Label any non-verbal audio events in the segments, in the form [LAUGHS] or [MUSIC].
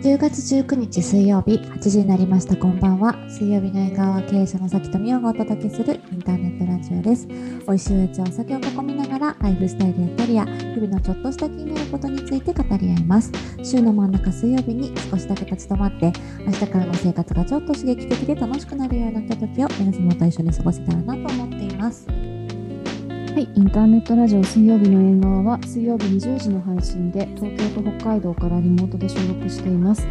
10月19日水曜日8時になりました。こんばんは。水曜日の映画は経営者の崎富夫がお届けするインターネットラジオです。美味しいうちお酒を囲みながらライフスタイルやキャリア日々のちょっとした気になることについて語り合います。週の真ん中水曜日に少しだけ立ち止まって明日からの生活がちょっと刺激的で楽しくなるようなひとときを皆様と一緒に過ごせたらなと思っています。はい、インターネットラジオ水曜日の縁側は水曜日20時の配信で東京と北海道からリモートで収録しています。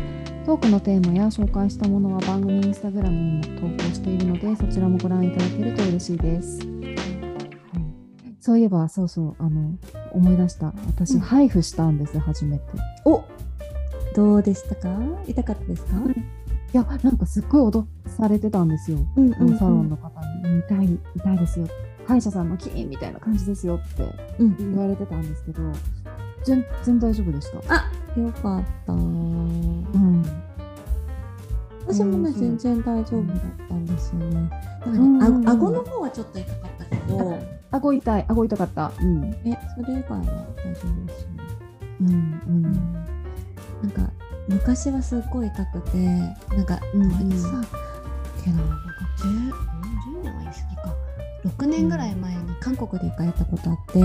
トークのテーマや紹介したものは番組インスタグラムにも投稿しているのでそちらもご覧いただけると嬉しいです。そういえばそうそうあの思い出した。私、うん。配布したんです初めて。おどうでしたか？痛かったですか、いやなんかすっごい脅されてたんですよ。うん。あのサロンの方に、痛い痛いですよ歯医者さんのキーンみたいな感じですよってうん。言われてたんですけど全全然大丈夫でした。あよかった。うん。私もね、うん全然大丈夫だったんですよね。なんかね、うん。うん顎の方はちょっと痛かったけど、[LAUGHS] 顎痛い。顎痛かった。うん。え、それ以外は大丈夫ですよね。うんううん。ん、なんか昔はすっごい痛くて、なんか、うんうん。さ、けどなんか6年ぐらい前に韓国で行かれたことあって、へ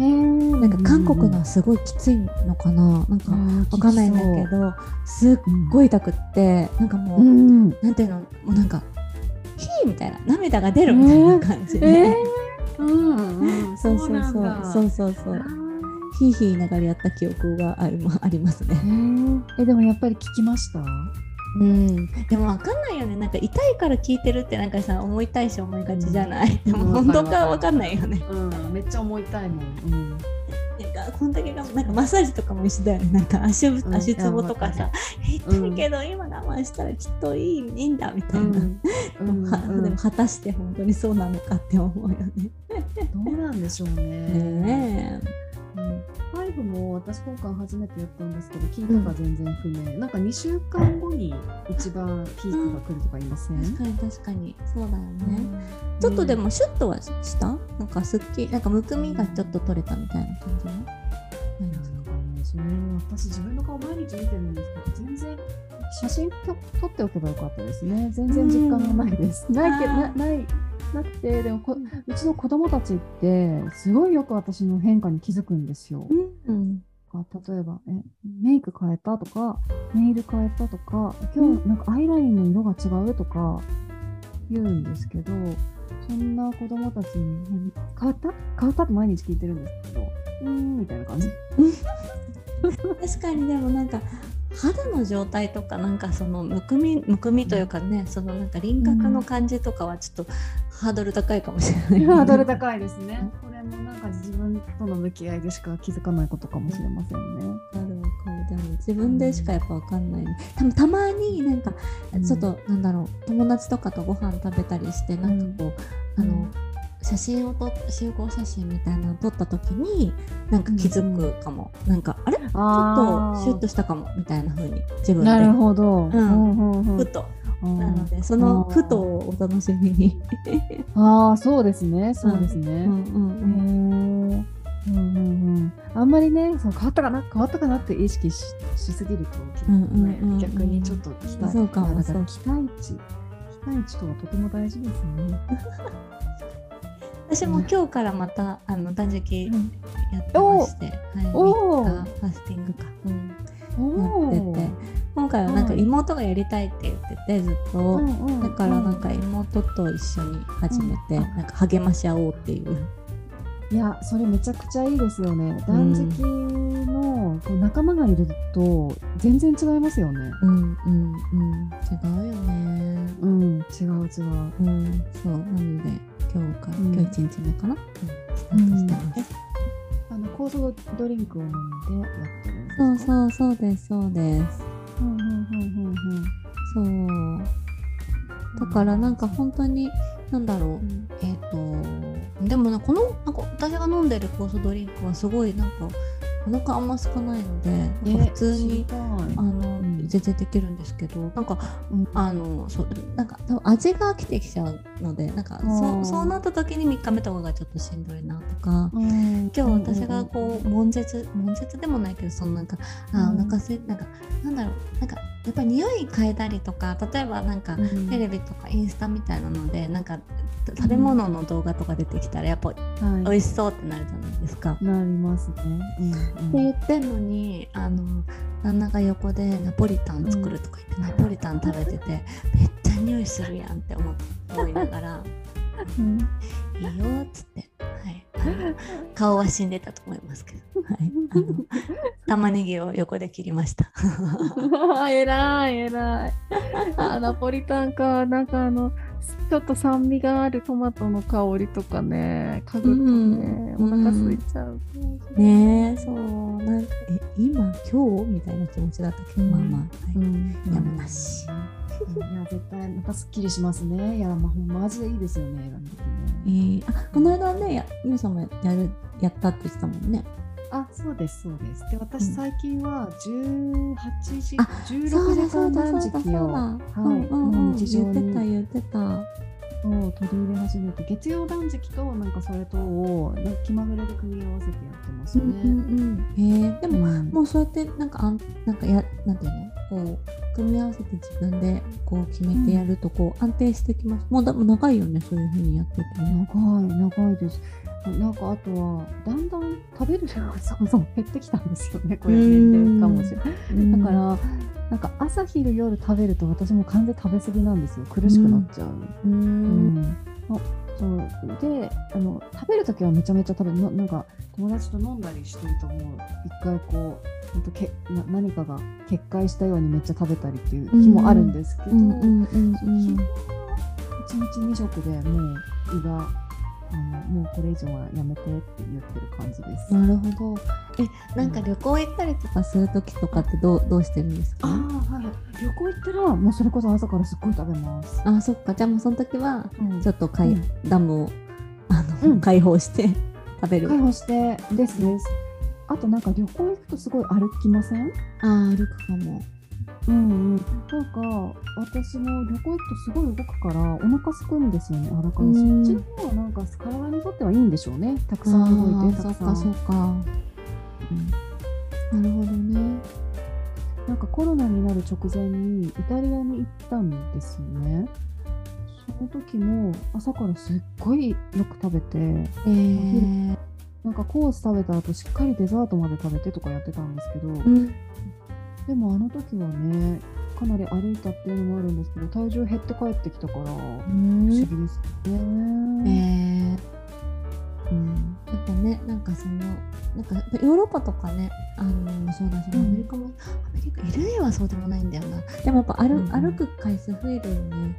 ーなんか韓国のはすごいきついのかな、なんかわかんないんだけど、すっごい痛くって、なんかもう、うん。なんていうのもうなんかヒーみたいな涙が出るみたいな感じで、えー？[LAUGHS] うんうん。そうそうそう。そうそうそうヒーヒー言いながらやった記憶がありまありますね。えでもやっぱり聞きました？うん、でもわかんないよね。なんか痛いから聞いてるってなんかさ思いたいし思いがちじゃない、でもうん。本当かわかんないよね。うん。めっちゃ思いたいもん。うん。なんかこんだけがなんかマッサージとかも一緒だよね。なんか足,、ん。足つぼとかさい痛いけど今我慢したらきっといいいいんだみたいな、でも果たして本当にそうなのかって思うよね。どうなんでしょうね。ねうんファイブも私今回初めてやったんですけど聞いたか全然不明、なんか2週間後に一番ピークが来るとか言いません、確かに確かに。そうだよね、うん。ちょっとでもシュッとはした？なんかすっきりなんかむくみがちょっと取れたみたいな感じの？いやなん私自分の顔毎日見てるんですけど全然写真と撮っておけばよかったですね。全然実感がないです、ないけどなないなくてでもこうちの子供たちってすごいよく私の変化に気づくんですよ、うん。例えばえメイク変えたとかネイル変えたとか今日なんかアイラインの色が違うとか言うんですけどそんな子供たちに何「変わった？変わった?」って毎日聞いてるんですけどうーんみたいな感じ。[LAUGHS] 確かにでもなんか肌の状態とかなんかそのむくみむくみというかね、そのなんか輪郭の感じとかはちょっとハードル高いかもしれない、ハードル高いですね。これもなんか自分との向き合いでしか気づかないことかもしれませんね。わかるわかるでも自分でしかやっぱわかんないね。多分たまになんかうん。ちょっとなんだろう。友達とかとご飯食べたりしてなんかこう、うん。あの写真を撮っ集合写真みたいなの撮った時になんか気づくかも、なんかあれ？ちょっとシュッとしたかもみたいな風に自分で。なるほど。ん。うんうんうんふと。うんなのでそのふとをお楽しみに。[LAUGHS] ああ、そうですね。そうですね。うん。うんへー。うんうんうん、あんまりねそう変わったかな？変わったかなって意識ししすぎると、うんうんうんうん。逆にちょっと期待。そうか期待値期待値とはとても大事ですね。[LAUGHS] 私も今日からまたあの断食うん。やってまして、はい、おー。3日ファスティングか、うん、おやってて。今回はなんかはい。妹がやりたいって言っててずっと、うんうん。だからなんか妹と一緒に始めて、うん。なんか励まし合おうっていう、いやそれめちゃくちゃいいですよね。断食のこう仲間がいると全然違いますよね。うんうんうん。違うよね。うん違う違う。うん。そうなので今日から、うん。今日一日目かな、うん。スタートしてます、あの酵素ドリンクを飲んでやってるんですか？そうそうそうですそうです。うんうんうんうんうん。そう。だからなんか本当になんだろう、うん。えっ、とでもなこのなんか私が飲んでる酵素ドリンクはすごいなんかお腹あんま少ないのでなんか普通に、あの、ん全然できるんですけどなんかうんあのそうなんか多分味が飽きてきちゃうのでなんかそうそうなった時に3日目とかがちょっとしんどいなとか。今今日私がこう悶絶悶絶でもないけどそのなんかあうん。お腹すいなんかなんだろうなんかやっぱり匂い変えたりとか例えばなんかうん。テレビとかインスタみたいなのでなんか食べ物の動画とか出てきたらやっぱ美はい、味しそうってなるじゃないですか。なりますね。うん。って言ってんのにあの旦那が横でナポリタン作るとか言って、ナポリタン食べててめっちゃ匂いするやんって思思いながらうん。いいよっつって、はい、顔は死んでたと思いますけど、はい、あの玉ねぎを横で切りました。[LAUGHS] えらいえらい。あナポリタンか、なんかあの、ちょっと酸味があるトマトの香りとかね、嗅ぐとね、うんお腹空いちゃう。ねえ。そうなんかえ今今日みたいな気持ちだったけど、うんまあまあ、はいんやむなし。いや、絶対またすっきりしますね。いや、まあ、マジでいいですよね、えー、あこの間ねやゆうさんもやるやったって言ってたもんね。あ、そうです、そうです。で、私うん最近は18時、あ16そうだ時間断食を。はいうんうんうん、もう日常に言ってた言ってた。を取り入れ始めて、月曜断食となんかそれとをね気まぐれで組み合わせてやってますね。うんうんうん。えー、でも、うんもうそうやってなんかあんなんかやなんていうの？こう組み合わせて自分でこう決めてやるとこう安定してきます。もうだ長いよねそういう風にやっててね。長い長いです。なんかあとはだんだん食べる量がそもそも減ってきたんですよね。これは年齢かもしれない。だからなんか朝昼夜食べると私も完全に食べ過ぎなんですよ。苦しくなっちゃう。うーん。うんあそうであの食べるときはめちゃめちゃ食べるななんか友達と飲んだりしてるともう一回こうほんとけな何かが決壊したようにめっちゃ食べたりっていう日もあるんですけど、うんうんうんそう日は1日2食でもう胃があのもうこれ以上はやめてって言ってる感じです。なるほど。え、なんか旅行行ったりとか？するときとかってどうどうしてるんですか？ああはい旅行行ったらもうそれこそ朝からすっごい食べます。あ、そっか。じゃあもうその時はうんちょっとかい、うんダムをあの、うん開放して [LAUGHS] 食べる。解放してですです。あとなんか旅行行くとすごい歩きません？あー歩くかも。うんうん、なんか私も旅行行くとすごい動くからお腹すくんですよね。あだからそっちうんの方がなんか体にとってはいいんでしょうね。たくさん動いてたくさん。そっかそっか。なるほどね。なんかコロナになる直前にイタリアに行ったんですよね。その時も朝からすっごいよく食べて、えー、なんかコース食べた後しっかりデザートまで食べてとかやってたんですけど、うん。でもあの時はね、かなり歩いたっていうのもあるんですけど、体重減って帰ってきたから、不思議ですえね。ー、うん。やっぱね、なんかその、なんかヨーロッパとかね、あのそうだし、アうん。メリカも、アメリカ、LA はそうでもないんだよな。でもやっぱ歩,、うんうん。歩く回数増えるよね。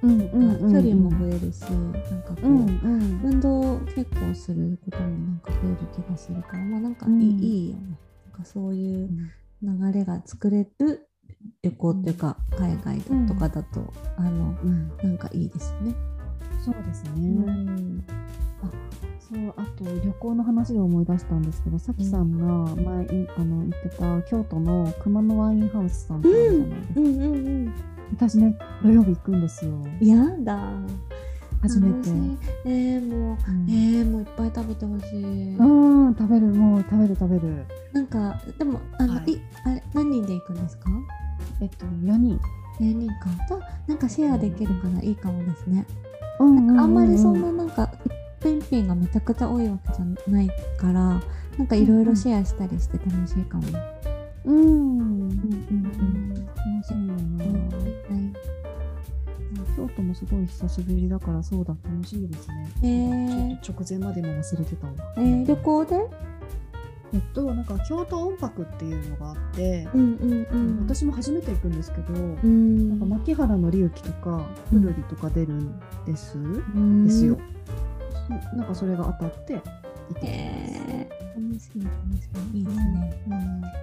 うんうん距離も増えるし、なんかこう、うんうん。運動結構することもなんか増える気がするから、まあなんかいい,、うん。いいよね。なんかそういう流れが作れる旅行っていうか、海外とかだと、あの、うんなんかいいですね。そうですね。うんそうあと旅行の話で思い出したんですけど、さきさんが前いあの言ってた京都の熊野ワインハウスさんってあるじゃないですか。うんうんうん。私ね土曜日行くんですよ。やだ。初めて。えー、もう、うんえー、もういっぱい食べてほしい。うん、食べる、もう食べる食べる。なんか、でも、あの、はいい、あれ、何人で行くんですか？えっと、4人。4人か。と、なんかシェアできるからいいかもですね。うんなんかあんまりそんな。ななんか、一品品がめちゃくちゃ多いわけじゃないから、なんかいろいろシェアしたりして楽しいかも。うん。うんうん楽しみよな。うん。はい。京都もすごい久しぶりだから、そうだ、楽しみですね。えーちょっと直前までも忘れてたわ。えー、旅行で？えっと、なんか京都音楽っていうのがあって、うんうんうん。私も初めて行くんですけど、うん。なんか牧原紀之とかうるりとか出るんです、うんですよ。なんかそれが当たって行ってきえー、楽しみ楽しみいいですね。ま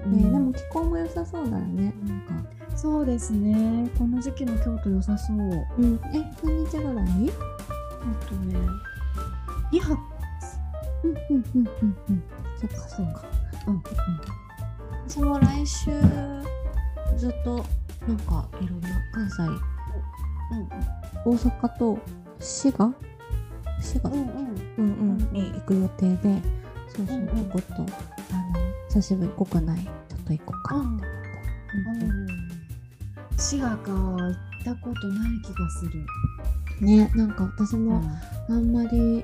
す。ね、でも気候も良さそうだよね。なんか。そうですね。この時期の京都良さそう。えっうん。え、何日ぐらい？とね、2泊。うんうんうんうんうん。そっかそっか。うん私も来週ずっとなんかいろんな関西、大阪と滋賀？滋賀、うんうんうんうん、に行く予定でそうそう、うんう。んちょこっとあの久しぶり国内ちょっと行こうかなって思って。滋賀か行ったことない気がする。ねなん。か私もあん。まり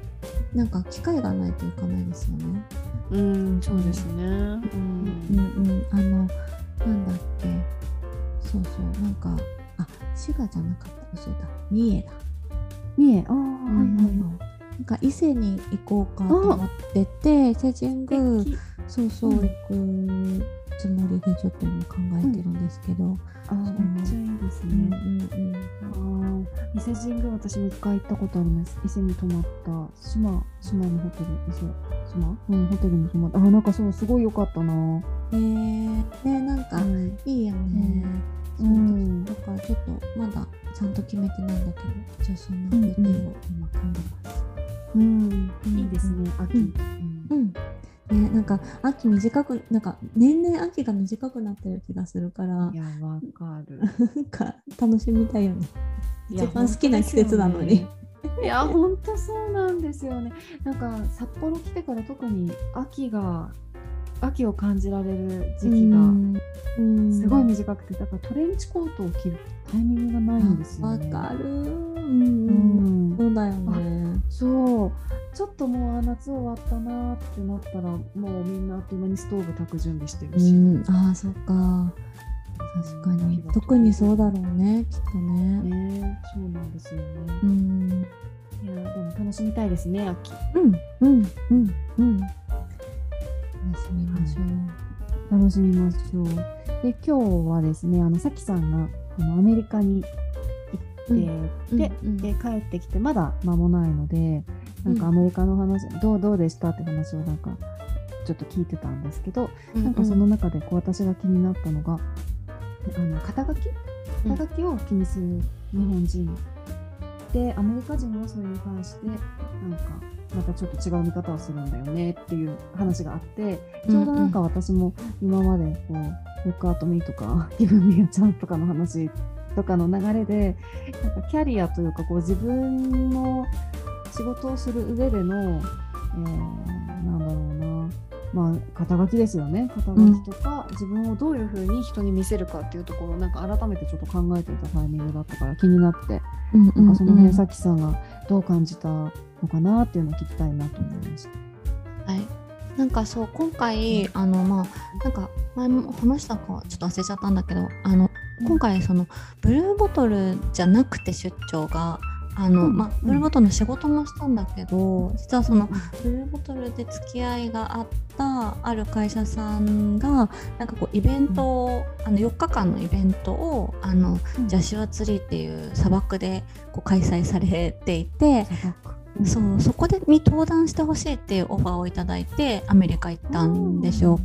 なん。か機会がないと行かないですよね。うん、そうですね。うん。うん。うん。あのなん。だっけそうそうなん。かあ滋賀じゃなかった嘘だ三重だ。三重、ああ、はいうん。はいなんか伊勢に行こうかと思ってて伊勢神宮はい。そうそううん行くつもりでちょっと今考えてるんですけど。ああ、めっちゃいいですうんね。うんうんああ、伊勢神宮私も一回行ったことあります。伊勢に泊まった島、島のホテル、伊勢島？うん、ホテルに泊まった。あ、なんかそう、すごい良かったな。ねえねなんかうん。いいよね。うそんうだからちょっとまだちゃんと決めてないんだけど一応そんな予定を今考えてます。うん、いいですね、秋。うんうんね、なんか秋短くなんか年々秋が短くなってる気がするからいや、わかる。なんか楽しみたいよね。一番好きな季節なのに。いや、本当そうなんですよね。なんか札幌来てから特に秋が秋を感じられる時期がうんすごい短くて、だからトレンチコートを着るタイミングがないんですよわね。かる。うんそうだよね。そうちょっともうあ夏終わったなってなったらもうみんなあっという間にストーブ炊く準備してるし、うん、ああ、そっか。確かに。特にそうだろうね、きっとね。ねそうなんですよね。うん、いやでも楽しみたいですね秋。うん、うん、うん、うん。楽しみましょう。楽しみましょう。で今日はですねあのさきさんがあのアメリカに行って、でうんうん。で帰ってきてまだ間もないのでなんかアメリカの話、どうどうでしたって話をなんかちょっと聞いてたんですけど、なんかその中でこう私が気になったのがあの肩書き？肩書きを気にする日本人、でアメリカ人はそれに関してなんかまたちょっと違う見方をするんだよねっていう話があってちょうどなんか私も今までこう「Look at me」とか「[LAUGHS] Give me a chance」とかの話とかの流れでなんかキャリアというかこう自分の仕事をする上での、えーなんだろうなまあ肩書きですよね肩書きとか、自分をどういうふうに人に見せるかっていうところをなんか改めてちょっと考えていたタイミングだったから気になってうん、なんかそのうん辺さきさんがどう感じたのかなっていうのを聞きたいなと思いました。はい。なんかそう今回あのまあなんか前も話したかちょっと忘れちゃったんだけどあの今回そのブルーボトルじゃなくて出張があの、うん。まあブルーボトルの仕事もしたんだけど実はそのブルーボトルで付き合いがあったある会社さんがなんかこうイベントを、あの4日間のイベントをあのジャシュアツリーっていう砂漠でこう開催されていて、そうそこでに登壇してほしいっていうオファーをいただいてアメリカ行ったんですよ。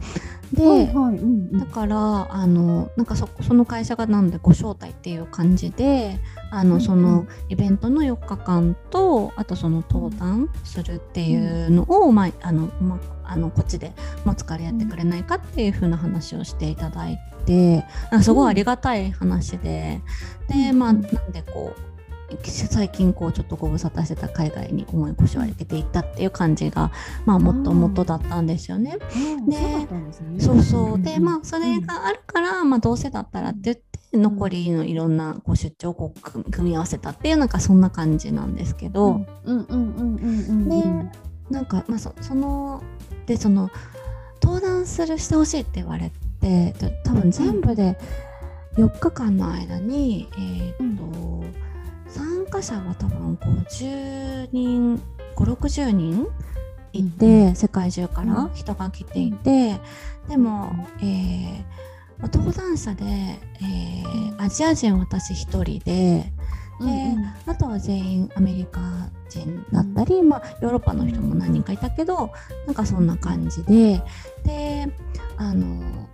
で、はいはい。うんうん。だからあのなんかそその会社がなんでご招待っていう感じであの、うんそのイベントの4日間とあとその登壇するっていうのを、まああのまあのこっちで持つからやってくれないかっていう風な話をしていただいてすごいありがたい話で、でまあなんでこう最近こうちょっとご無沙汰してた海外に思い越しを上げていったっていう感じがまあもっともとだったんですよね。でそうそう。で、んまあ、それがあるから、まあ、どうせだったらって言って、残りのいろんなこう出張をこう組組み合わせたっていう、なんかそんな感じなんですけど、うん。うんうんうんうんうんでなんか、まあ、そその、で、その、登壇するしてほしいって言われて、と多分全部で4日間の間に、えーっと、参加者は多分50人、5、60人いて、世界中から人が来ていて、でも、えーまあ登壇者で、えーアジア人私一人でうんうん。あとは全員アメリカ人だったり、まあ、ヨーロッパの人も何人かいたけどなんかそんな感じでであの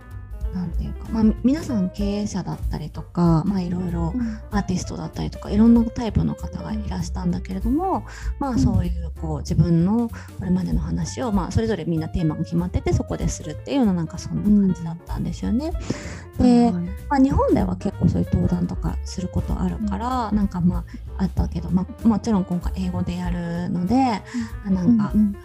なんていうか、まあ、み皆さん経営者だったりとか、まあ、いろいろうん。アーティストだったりとかいろんなタイプの方がいらしたんだけれども、まあ、そういうこう自分のこれまでの話を、まあ、それぞれみんなテーマが決まっててそこでするっていうようななんかそんな感じだったんですよね。で、まあ、日本では結構そういう登壇とかすることあるから、うん、なんかまああったけど、まあ、もちろん今回英語でやるので、うん、なんか、うん、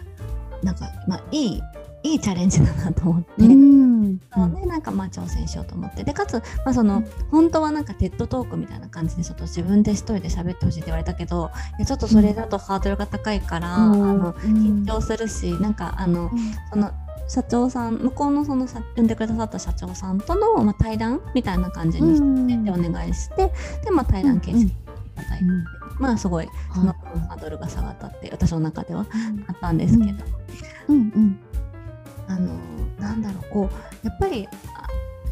なんかまあいいいいチャレンジだなと思って、うん、でなんかまあ挑戦しようと思って。でかつ、まあ、その本当はなんかテッドトークみたいな感じでちょっと自分で一人で喋ってほしいって言われたけどいやちょっとそれだとハードルが高いから、うん、あの緊張するしなんかあの、その社長さん向こうのその呼んでくださった社長さんとの、まあ、対談みたいな感じにしてお願いして、で、まあ、対談形式いただいて、まあすごいそのハードルが下がったって私の中ではあったんですけど。うん。うんあのなんだろうこうやっぱり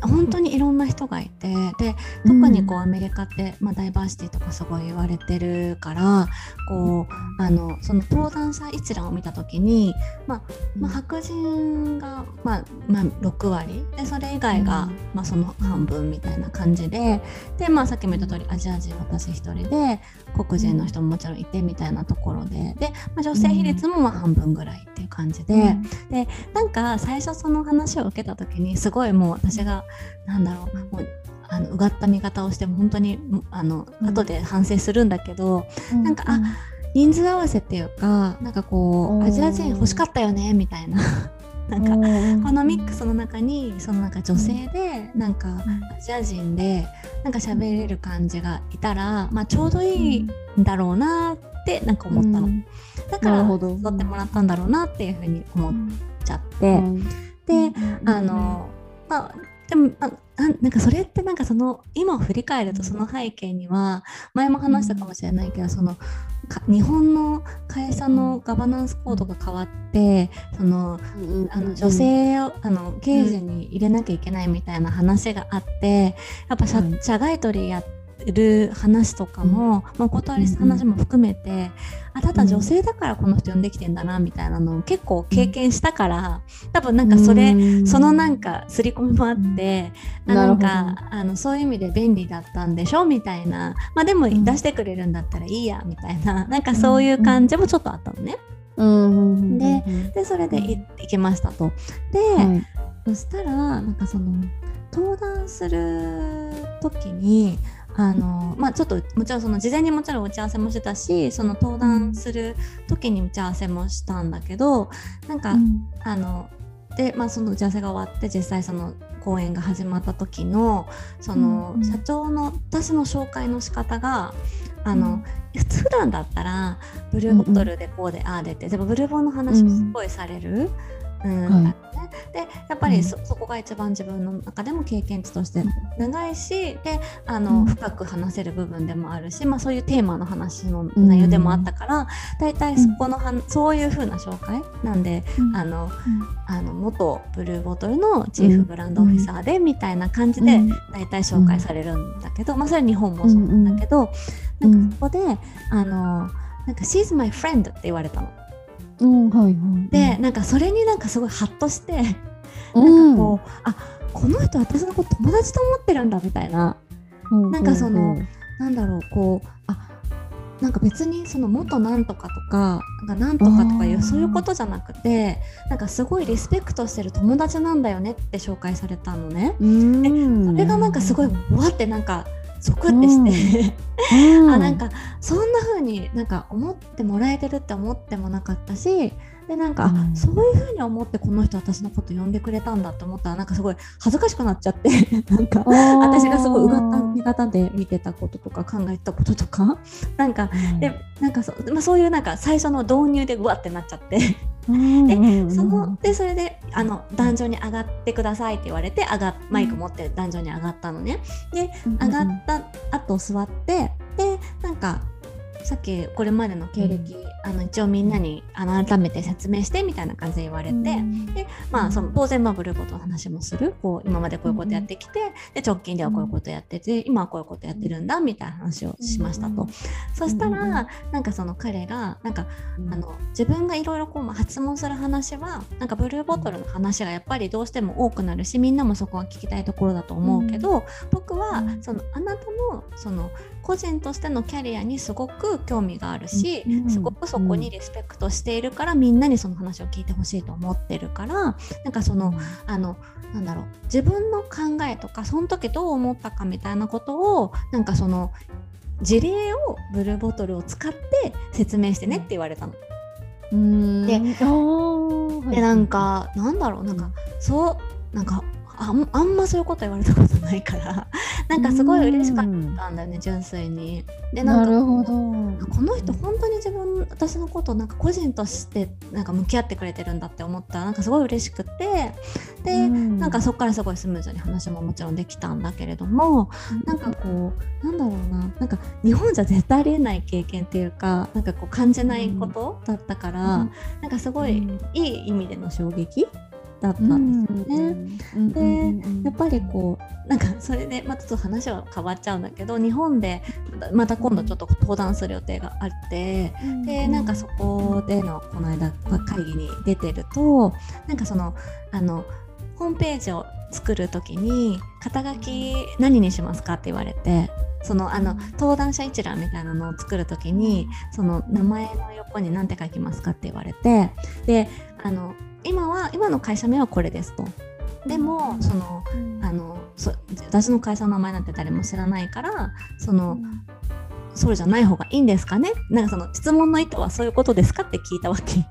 本当にいろんな人がいてで特にこうアメリカって、まあ、ダイバーシティとかすごい言われてるからこうあのその登壇者一覧を見た時に、まあまあ、白人が、まあまあ、6割。でそれ以外が、まあ、その半分みたいな感じでで、まあ、さっきも言った通りアジア人私一人で黒人の人ももちろんいてみたいなところでで、まあ、女性比率もまあ半分ぐらいっていう感じで、でなんか最初その話を受けた時にすごいもう私がなんだろうもうあのうがった見方をしても本当にあの、うん、後で反省するんだけど、うん、なんか、あ人数合わせっていうかなんかこうアジア人欲しかったよねみたいな。[LAUGHS] なんかこのミックスの中にそのなんか女性でなんかアジア人でなんか喋れる感じがいたら、まあ、ちょうどいいんだろうなってなんか思ったの、だから誘ってもらったんだろうなっていうふうに思っちゃって、であのまあでもあなんかそれってなんかその今振り返るとその背景には前も話したかもしれないけどその日本の会社のガバナンスコードが変わってその、あの女性をあの刑事に入れなきゃいけないみたいな話があってやっぱ社,、社外取りやってる話とかも、まあ、お断りした話も含めて、あただ女性だからこの人呼んできてんだなみたいなのを結構経験したから多分なんかそれ、そのなんか刷り込みもあって、うなんかあのそういう意味で便利だったんでしょみたいな。まあでも出してくれるんだったらいいやみたいな。[LAUGHS] なんかそういう感じもちょっとあったのね。うんででそれで行きましたと。で、はい、そしたらなんかその登壇する時にあのまあ、ちょっともちろんその事前にもちろん打ち合わせもしてたしその登壇する時に打ち合わせもしたんだけどなんか、うん、あので、まあ、その打ち合わせが終わって実際その講演が始まった時のその、うん、社長の私の紹介の仕方があの、うん、普段だったらブルーボトルでこうでああでってでもブルーボンの話をすごいされる。うん、はい、でやっぱりそ,、こが一番自分の中でも経験値として長いしであの、深く話せる部分でもあるし、まあ、そういうテーマの話の内容でもあったから大体、そこのは、そういう風な紹介なんで、あのあの元ブルーボトルのチーフブランドオフィサーでみたいな感じで大体紹介されるんだけど、まあ、それは日本もそうなんだけど、なんかそこであのなんか「She's my friend」って言われたの。うんはいはい、でなんかそれになんかすごいハッとしてなんかこう、あこの人私のこと友達と思ってるんだみたいな、うん、なんかその、うん、なんだろうこうあなんか別にその元なんとかとかなんかなんとかとかいうそういうことじゃなくてなんかすごいリスペクトしてる友達なんだよねって紹介されたのね。でそれがなんかすごいわってなんかゾクってして。あなんかそんな風になんか思ってもらえてるって思ってもなかったしでなんか、うん、そういう風に思ってこの人私のこと呼んでくれたんだと思ったらなんかすごい恥ずかしくなっちゃって。[LAUGHS] なんか私がすごいうがった見方で見てたこととか考えたこととかなんか、うん、でなんかそ,、まあ、そういうなんか最初の導入でうわってなっちゃってでそのでそれであの壇上に上がってくださいって言われて上がマイク持って壇上に上がったのね。で上がった後座ってでなんかさっきこれまでの経歴、うん、あの一応みんなにあの改めて説明してみたいな感じで言われて、うん、でまあその当然まあブルーボトの話もする。こう今までこういうことやってきて、で直近ではこういうことやってて今はこういうことやってるんだみたいな話をしましたと。そしたらなんかその彼がなんか、あの自分がいろいろこう発問する話はなんかブルーボトルの話がやっぱりどうしても多くなるしみんなもそこは聞きたいところだと思うけど、僕僕はそのあなたのその個人としてのキャリアにすごく興味があるし、すごくそこにリスペクトしているからみんなにその話を聞いてほしいと思ってるからなんかそのあのなんだろう自分の考えとかその時どう思ったかみたいなことをなんかその事例をブルーボトルを使って説明してねって言われたの。ででなんかなんだろうなんかそうなんかああんまそういうこと言われたことないから。[LAUGHS] なんかすごい嬉しかったんだよね純粋に。でなんかこの人本当に自分私のことなんか個人としてなんか向き合ってくれてるんだって思ったらなんかすごい嬉しくて。で、なんかそこからすごいスムーズに話ももちろんできたんだけれども、なんかこうなんだろうな。なんか日本じゃ絶対ありえない経験っていうかなんかこう感じないことだったから、なんかすごいいい意味での衝撃だったんですよね。でやっぱりこうなんかそれで、まあ、ちょっと話は変わっちゃうんだけど日本でまた今度ちょっと登壇する予定があってでなんかそこでのこの間会議に出てるとなんかそのあのホームページを作る時に肩書き何にしますかって言われてそのあの登壇者一覧みたいなのを作る時にその名前の横に何て書きますかって言われてであの今は今の会社名はこれですと。でもそのあのそ私の会社の名前なんて誰も知らないからその、そうじゃない方がいいんですかね？なんかその質問の意図はそういうことですか？って聞いたわけ。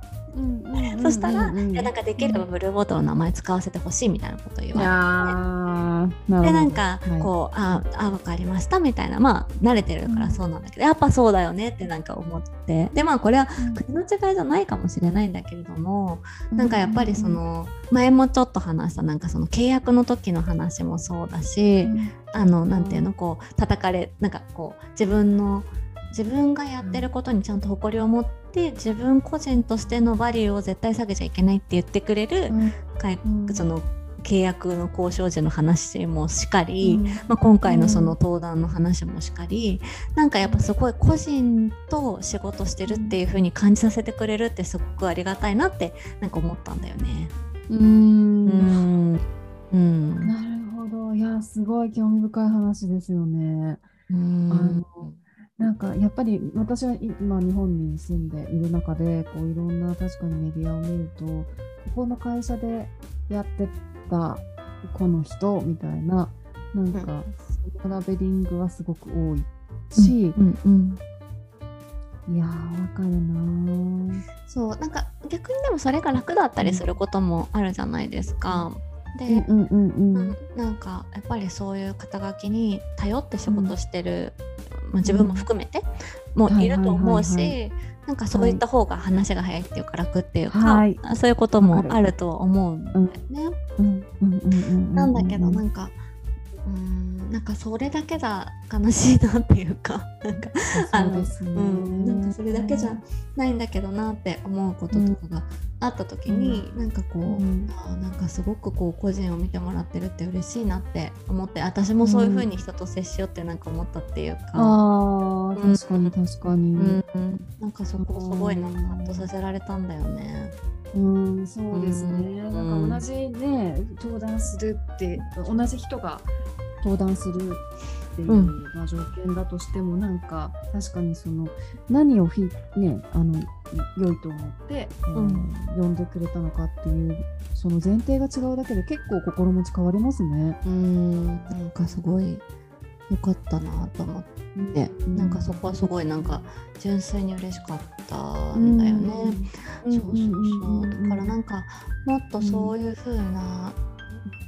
そしたら、いやなんかできればブルーボトルの名前使わせてほしいみたいなことを言われて。でなんかこう、はい、ああ分かりましたみたいな。まあ慣れてるからそうなんだけど、やっぱそうだよねってなんか思って。でまあこれは国の違いじゃないかもしれないんだけれども、なんかやっぱりその前もちょっと話したなんかその契約の時の話もそうだし、あのなんていうのこう叩かれなんかこう自分の自分がやってることにちゃんと誇りを持って自分個人としてのバリューを絶対下げちゃいけないって言ってくれる、うん、その契約の交渉時の話もしかり、うん、まあ、今回のその登壇の話もしかり、うん、なんかやっぱすごい個人と仕事してるっていう風に感じさせてくれるってすごくありがたいなってなんか思ったんだよね。うん。うん。なるほど。いやすごい興味深い話ですよね。うん。あのなんかやっぱり私は今日本に住んでいる中でこういろんな確かにメディアを見るとここの会社でやってたこの人みたいななんか、そのラベリングはすごく多いし、うんうんうん、いやーわかるなそうなんか逆にでもそれが楽だったりすることもあるじゃないですか。で、うんうんうん、なんかやっぱりそういう肩書きに頼って仕事してるまあ、自分も含めて、もいると思うし、なんかそういった方が話が早いっていうか楽っていうか、はい、そういうこともあると思うんだよね。なんだけどなんかうんなんかそれだけじゃ悲しいなっていうか [LAUGHS] なんかあの、ね、うんなんかそれだけじゃないんだけどなって思うこととかがあった時に、うん、なんかこう、うん、あなんかすごくこう個人を見てもらってるって嬉しいなって思って私もそういうふうに人と接しようってなんか思ったっていうか、うん、あ確かに確かに、うん。うん、なんかそこすごいなんかハッとさせられたんだよね。うん、そうですね、うん、なんか同じね登壇するって同じ人が登壇するっていう、まあ、条件だとしてもなんか確かにその何をひ、ね、あの良いと思って、うん、呼んでくれたのかっていうその前提が違うだけで結構心持ち変わりますね。うん。なんかすごい良かったなと思って、うん、なんかそこはすごいなんか純粋に嬉しかったんだよね。うん、そうそうそう。だからなんかもっとそういう風な、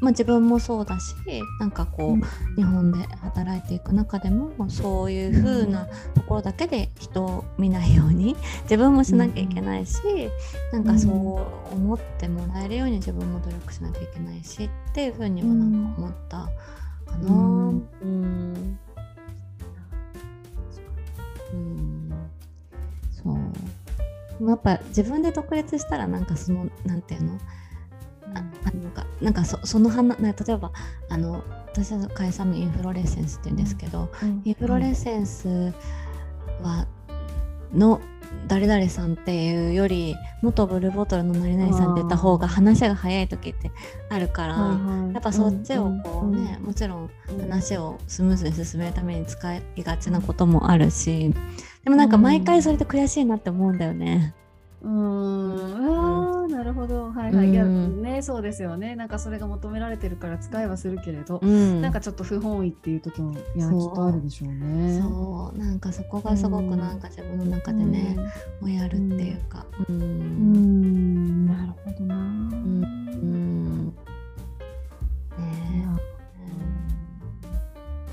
まあ、自分もそうだしなんかこう、うん、日本で働いていく中でもそういう風なところだけで人を見ないように [LAUGHS] 自分もしなきゃいけないし、うん、なんかそう思ってもらえるように自分も努力しなきゃいけないしっていう風にはなんか思った。かな。うん、うん。そう。やっぱ自分で独立したらなんかそのなんていうの？あなんかなんかそその花例えばあの私の会社もインフロレッセンスって言うんですけど、うん、インフロレッセンスはの誰々さんっていうより元ブルーボトルの何々さんって言った方が話が早い時ってあるから、やっぱそっちをこうね、もちろん話をスムーズに進めるために使いがちなこともあるしでもなんか毎回それで悔しいなって思うんだよね。うん、あなるほど。はいはい、うん、いやねそうですよね。なんかそれが求められてるから使いはするけれど、うん、なんかちょっと不本意っていう時もいやきっとあるでしょうね。そう。なんかそこがすごくなんか自分の中でね、うん、もやるっていうか。うん、うん、なるほどな。うん、うん。ね。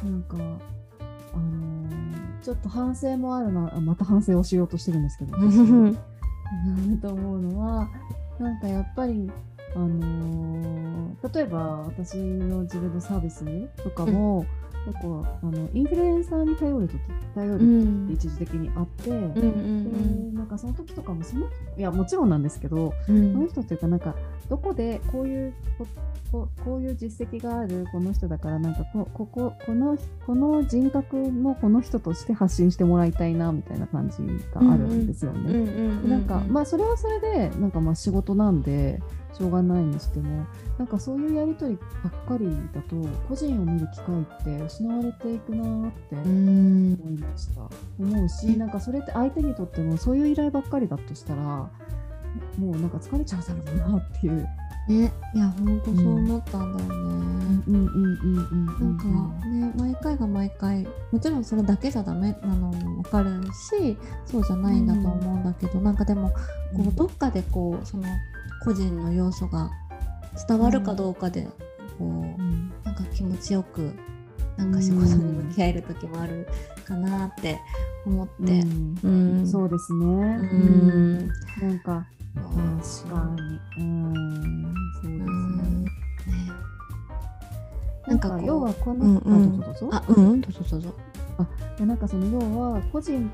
なんかあのー、ちょっと反省もあるな。また反省をしようとしてるんですけど [LAUGHS] なと思うのはなんかやっぱりあのー、例えば私の自分のサービスとかも、うん、結構あのインフルエンサーに頼る時頼るって一時的にあって、うん、でなんかその時とかもそのいやもちろんなんですけど、うん、その人っていうかなんかどこでこういうここういう実績があるこの人だからなんかここここのこの人格のこの人として発信してもらいたいなみたいな感じがあるんですよね。なんかまあそれはそれでなんかまあ仕事なんでしょうがないにしてもなんかそういうやり取りばっかりだと個人を見る機会って失われていくなって思いました。思うしなんかそれって相手にとってもそういう依頼ばっかりだとしたらもうなんか疲れちゃうだろうなっていう。ね、いや本当そう思ったんだよね。うん。うんうんうんなんかね毎回が毎回もちろんそれだけじゃダメなのも分かるしそうじゃないんだと思うんだけど、うん、なんかでもこうどっかでこうその個人の要素が伝わるかどうかで、こう、うん、なんか気持ちよくなんか仕事に向き合える時もあるかなって思って、うん。うん、そうですね、うん、なんか確かに。うん。そうですね、ね。なんか要はこの、うんうん、あどうぞどうぞ。あうん。どうぞどうぞ。あなんかその要は個人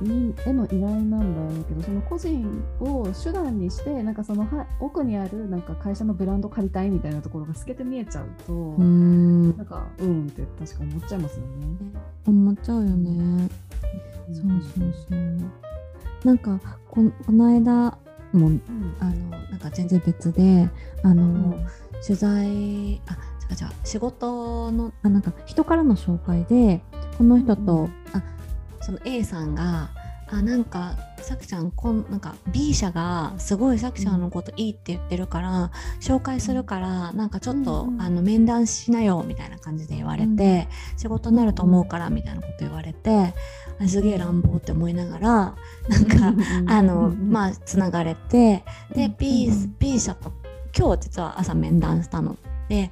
にへの依頼なんだろうけどその個人を手段にしてなんかそのは奥にあるなんか会社のブランド借りたいみたいなところが透けて見えちゃうとうんなんかうんって確か思っちゃいますよね。思っちゃうよね。そうそうそう。なんかここの間も、うん、あのなんか全然別であの、うん、取材あ違う違う仕事のあなんか人からの紹介でこの人と、うん、あその A さんがあなんかさきちゃんこんなんか B 社がすごいさきちゃんのこといいって言ってるから、紹介するからなんかちょっと、うんあの面談しなよみたいな感じで言われて、うん、仕事になると思うからみたいなこと言われて、あすげえ乱暴って思いながらなんか、あのまあつながれてで B, B 社と今日実は朝面談したの。で、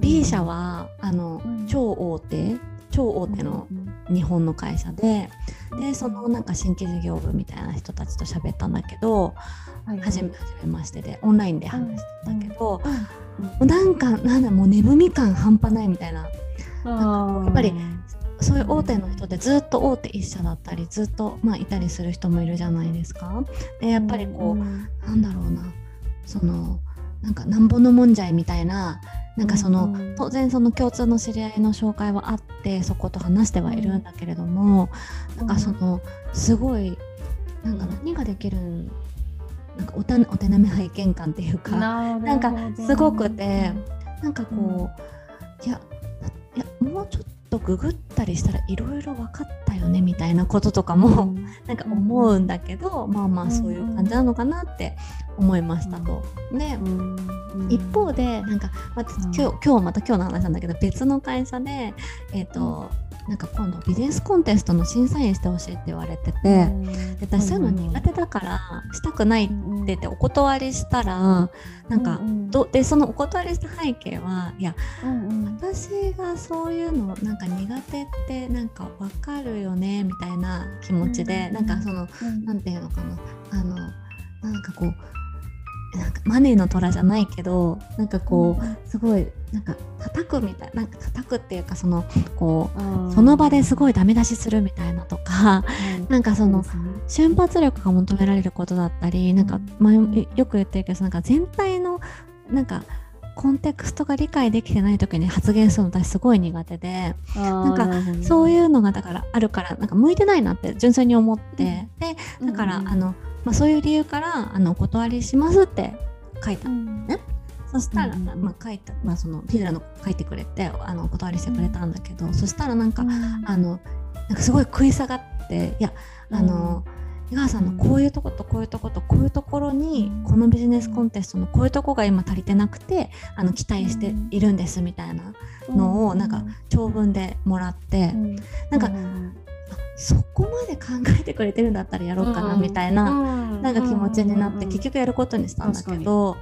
B 社はあの超大手超大手の日本の会社ででそのなんか新規事業部みたいな人たちと喋ったんだけど、はいはじめめましてでオンラインで話してたけど、うん、なんかなんだもう眠み感半端ないみたいな。やっぱりそういう大手の人でずっと大手一社だったりずっと、まあ、いたりする人もいるじゃないですか。でやっぱりこう、うん、なんだろうな。そのなんかなんぼのもんじゃいみたいななんかその、うん、当然その共通の知り合いの紹介はあってそこと話してはいるんだけれども、うん、なんかそのすごいなんか何ができるなんかおたお手並み拝見感っていうかなんかすごくてなんかこう、いやいやもうちょっとググったりしたらいろいろ分かったよねみたいなこととかも、うん、なんか思うんだけど、まあまあそういう感じなのかなって思いましたと。で、一方でなんか、ま今日今日はまた今日の話なんだけど別の会社で、えーとなんか今度ビジネスコンテストの審査員してほしいって言われてて、で私そういうの苦手だからしたくないって言ってお断りしたら、なんかどでそのお断りした背景はいや、私がそういうのなんか苦手ってなんか分かるよねみたいな気持ちで、なんかその、なんていうのかなあのなんかこうなんかマネーの虎じゃないけどなんかこう、すごいなんか叩くみたいなんか叩くっていうかそのこうその場ですごいダメ出しするみたいなとか、うん、なんかその、瞬発力が求められることだったりなんか、まあ、よく言ってるけどなんか全体のなんかコンテクストが理解できてない時に発言するの私すごい苦手でなんかそういうのがだからあるからなんか向いてないなって純粋に思って、でだから、あのまあ、そういう理由からあのお断りしますって書いた。のね？そしたら、まあ、書いた、まあ、そのフィルラの書いてくれてあのお断りしてくれたんだけど、そしたらなんか、あのなんかすごい食い下がっていやあの、井川さんのこういうとことこういうとことこういうところにこのビジネスコンテストのこういうとこが今足りてなくてあの期待しているんですみたいなのをなんか長文でもらってなんかそこまで考えてくれてるんだったらやろうかなみたいな、なんか気持ちになって結局やることにしたんだけど、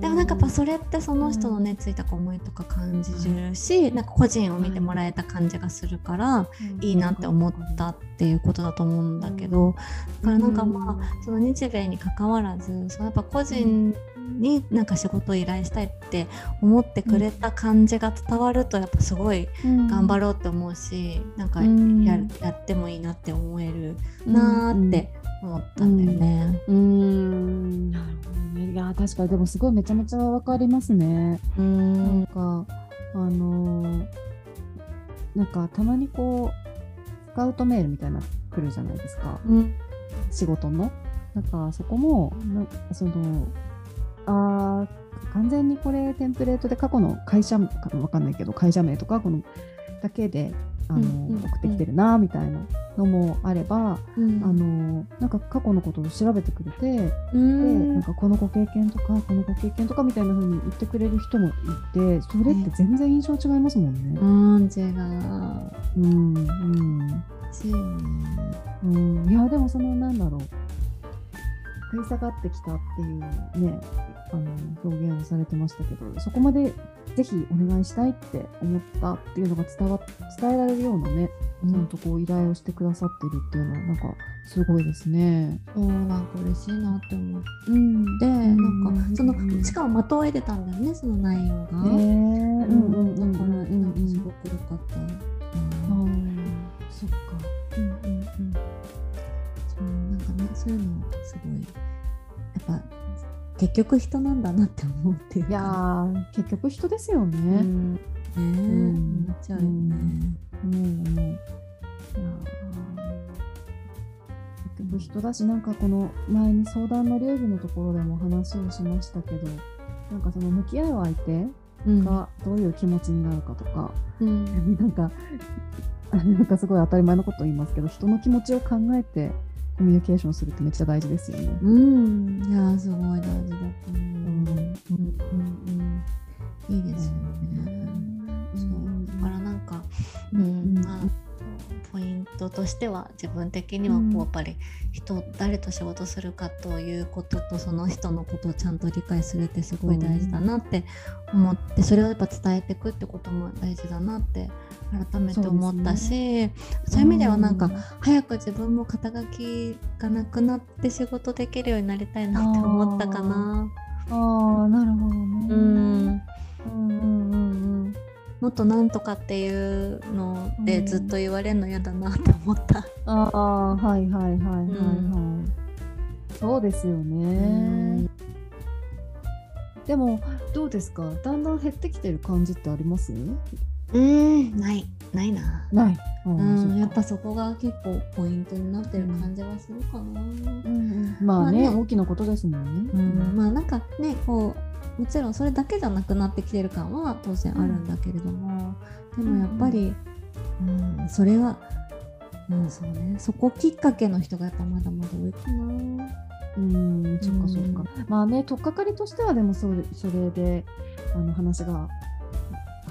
でもなんかやっぱそれってその人のねついた思いとか感じるし、なんか個人を見てもらえた感じがするから、いいなって思ったっていうことだと思うんだけど、だからなんかまあその日米にかかわらずそのやっぱ個人になんか仕事を依頼したいって思ってくれた感じが伝わるとやっぱすごい頑張ろうって思うし、うん、なん。かややってもいいなって思えるなーって思ったんだよね。うん、うん。なるほどねいや確かにでもすごいめちゃめちゃわかりますね。うん。なんかあのー、なんかたまにこうスカウトメールみたいな来るじゃないですか、うん、仕事の。なんかそこもなそのあ完全にこれテンプレートで過去の会社かわかんないけど会社名とかこのだけであの、うんうん、送ってきてるなみたいなのもあれば、うん、あのなんか過去のことを調べてくれて、うん、でなんかこのご経験とかこのご経験とかみたいな風に言ってくれる人もいてそれって全然印象違いますもんね。うん、違う。うんうん。うん、いやでもそのなんだろう食い下がってきたっていうねあの表現をされてましたけどそこまでぜひお願いしたいって思ったっていうのが伝わ伝えられるようなね、ちゃんとこう依頼をしてくださってるっていうのはなんかすごいですね。おなんか嬉しいなって思って、うん、で、なんかそのしかも的を得てたんだよねその内容が。へえー、うんうんうん、だからなんかすごく良かった。うん、あそっか。うんうんうん。そういうのすごいやっぱ結局人なんだなって思うっていういや結局人ですよね。うん、ねえ、うん、思っちゃうよね。うん、うん、いや結局人だしなんかこの前に相談の流儀のところでも話をしましたけどなんかその向き合う相手がどういう気持ちになるかとか、うん、[LAUGHS] なんか [LAUGHS] なんかすごい当たり前のことを言いますけど人の気持ちを考えてコミュニケーションするってめっちゃ大事ですよね。うん、いやすごい大事だと思う。うん。うん。うん。うん、いいですよね。そうだからなん。か、うん、まあポイントとしては自分的にはこうやっぱり人誰と仕事するかということとその人のことをちゃん。と理解するってすごい大事だなって思ってそれをやっぱ伝えていくってことも大事だなって改めて思ったしそう、ね,、いう意味ではなんか、早く自分も肩書きがなくなって仕事できるようになりたいなって思ったかな。ああなるほどね。うん。うんうんうんうんもっとなんとかっていうのでずっと言われるの嫌だなって思った。うん、ああはいはいはいはいはい。うん、そうですよね。でもどうですか？だんだん減ってきてる感じってあります？うんないないな。ない。うんやっぱそこが結構ポイントになってる感じはするかな、うんうん。まあね。まあね、大きなことですもんね、うん、まあなんかねこうもちろんそれだけじゃなくなってきてる感は当然あるんだけれども、でもやっぱり、うん、それはうんそうね。そこきっかけの人がやっぱまだまだ多いかな。うんそっかそっか、まあね取っかかりとしてはでもそれそれであの話が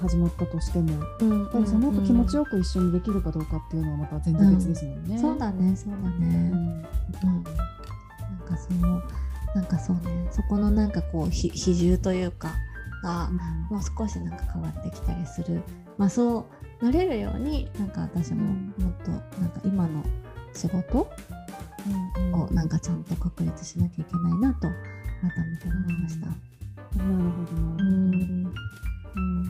始まったとしても、うんやっぱりその後気持ちよく一緒にできるかどうかっていうのはまた全然別ですもんね。うん、そうだねそうだね。うん、なんかそのなんかそうねそこのなんかこう比重というかが、もう少しなんか変わってきたりする。まあそうなれるようになんか私ももっとなんか今の仕事をなんかちゃんと確立しなきゃいけないなと改めて思いました。なるほどなるほど。うん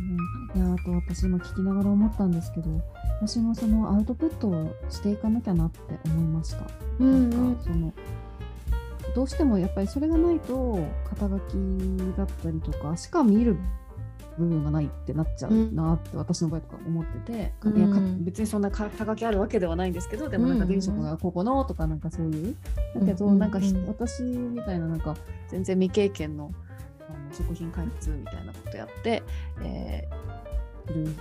いやあと私今聞きながら思ったんですけど私もそのアウトプットをしていかなきゃなって思いました。うん、なんかそのどうしてもやっぱりそれがないと肩書きだったりとかしか見る部分がないってなっちゃうなって私の場合とか思ってて、うん、いや別にそんな肩書きあるわけではないんですけどでもなんか前職がここのとかなんかそういう。だけどなんか私みたいななんか全然未経験の食品開発みたいなことやって、えー、いる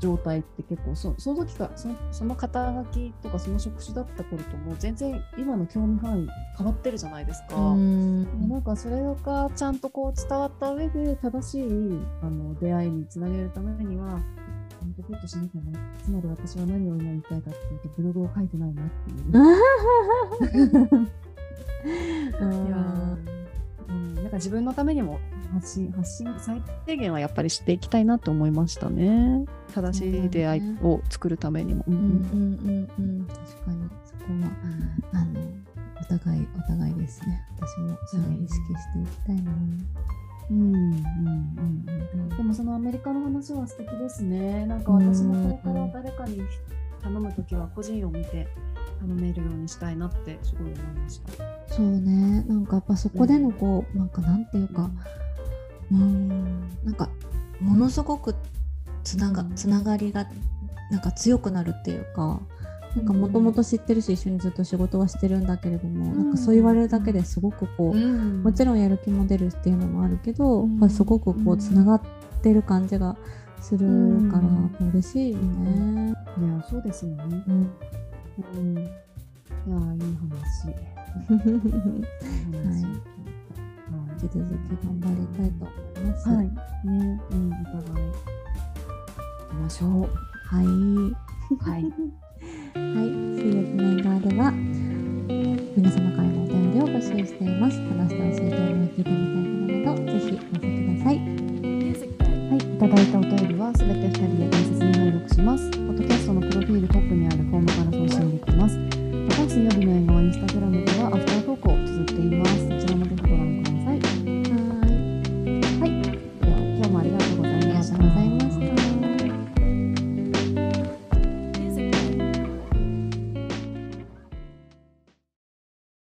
状態って結構そその時かそのその肩書きとかその職種だった頃とも全然今の興味範囲変わってるじゃないですか。んなんかそれがちゃんとこう伝わった上で正しいあの出会いにつなげるためにはインプットしなきゃねつまり私は何を今言いたいかっていうとブログを書いてないなっていう。[LAUGHS] いやうん、なんか自分のためにも発信発信最低限はやっぱりしていきたいなと思いましたね。正しい出会いを作るためにも。うんうん。うんうん確かに。そこは、あのお互いお互いですね。私もそれ意識していきたいな。うんうんうんうん、でもそのアメリカの話は素敵ですね。なんか私もこれから誰かに頼むときは個人を見て頼めるようにしたいなってすごい思いました。そうね。なんかやっぱそこでのこう、うん、なんかなんていうかうんなんかものすごくつながつながりがなんか強くなるっていうかなんかもともと知ってるし一緒にずっと仕事はしてるんだけれども、うん、なんかそう言われるだけですごくこう、うん、もちろんやる気も出るっていうのもあるけど、うん、すごくこうつながってる感じがするから、嬉しいよね。いやそうですよね。うん、いや [LAUGHS] いい話。はい引き続き頑張りたいと思います。はい、ね、うん、お互い。きましょう。はい。はい。はい、水曜日の映画では。皆様からのお便りを募集しています。話してほしいテーマを聞いてみたいことなど、ぜひお寄せください。はい、いただいたお登録します。ポッドキャストのプロフィールトップにあるフォームから送信できます。また、水曜日の映画はインスタグラムではアフター。